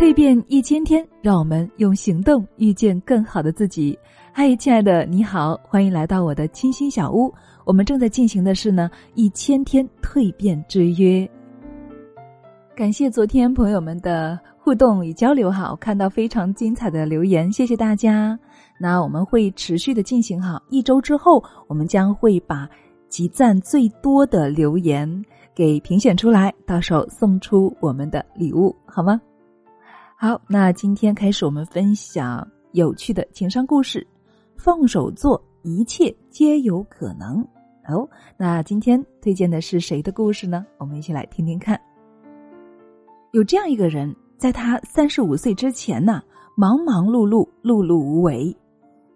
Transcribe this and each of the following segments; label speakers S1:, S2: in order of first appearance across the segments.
S1: 蜕变一千天，让我们用行动遇见更好的自己。嗨，亲爱的，你好，欢迎来到我的清新小屋。我们正在进行的是呢一千天蜕变之约。感谢昨天朋友们的互动与交流，哈，看到非常精彩的留言，谢谢大家。那我们会持续的进行哈，一周之后，我们将会把集赞最多的留言给评选出来，到时候送出我们的礼物，好吗？好，那今天开始我们分享有趣的情商故事。放手做，一切皆有可能。哦，那今天推荐的是谁的故事呢？我们一起来听听看。有这样一个人，在他三十五岁之前呢，忙忙碌碌，碌碌无为。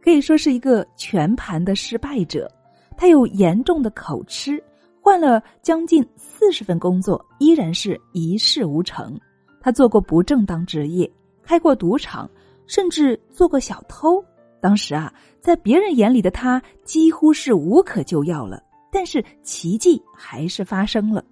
S1: 可以说是一个全盘的失败者，他有严重的口吃，换了将近四十份工作，依然是一事无成。他做过不正当职业，开过赌场，甚至做过小偷。当时啊，在别人眼里的他几乎是无可救药了。但是奇迹还是发生了，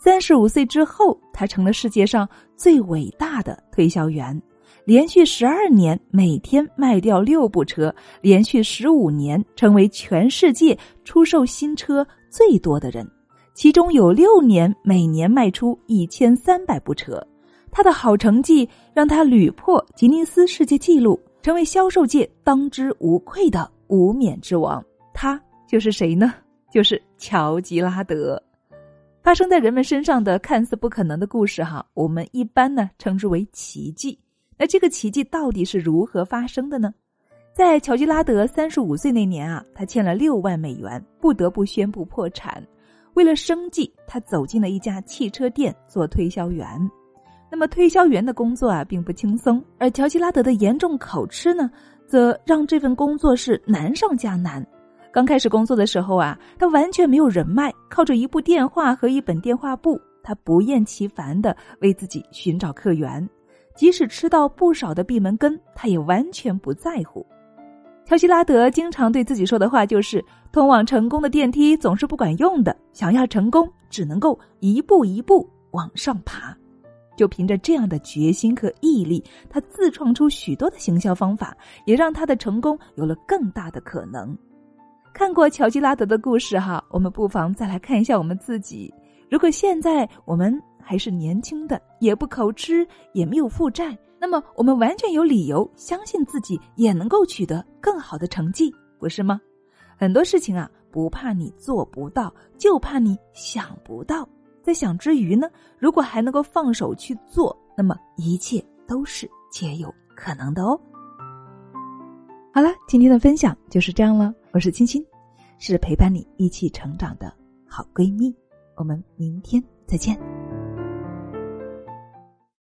S1: 三十五岁之后，他成了世界上最伟大的推销员。连续十二年，每天卖掉六部车；连续十五年，成为全世界出售新车最多的人。其中有六年，每年卖出一千三百部车。他的好成绩让他屡破吉尼斯世界纪录，成为销售界当之无愧的无冕之王。他就是谁呢？就是乔吉拉德。发生在人们身上的看似不可能的故事，哈，我们一般呢称之为奇迹。那这个奇迹到底是如何发生的呢？在乔吉拉德三十五岁那年啊，他欠了六万美元，不得不宣布破产。为了生计，他走进了一家汽车店做推销员。那么推销员的工作啊，并不轻松，而乔吉拉德的严重口吃呢，则让这份工作是难上加难。刚开始工作的时候啊，他完全没有人脉，靠着一部电话和一本电话簿，他不厌其烦的为自己寻找客源。即使吃到不少的闭门羹，他也完全不在乎。乔希拉德经常对自己说的话就是：“通往成功的电梯总是不管用的，想要成功，只能够一步一步往上爬。”就凭着这样的决心和毅力，他自创出许多的行销方法，也让他的成功有了更大的可能。看过乔吉拉德的故事哈，我们不妨再来看一下我们自己。如果现在我们。还是年轻的，也不口吃，也没有负债，那么我们完全有理由相信自己也能够取得更好的成绩，不是吗？很多事情啊，不怕你做不到，就怕你想不到。在想之余呢，如果还能够放手去做，那么一切都是皆有可能的哦。好了，今天的分享就是这样了。我是青青，是陪伴你一起成长的好闺蜜。我们明天再见。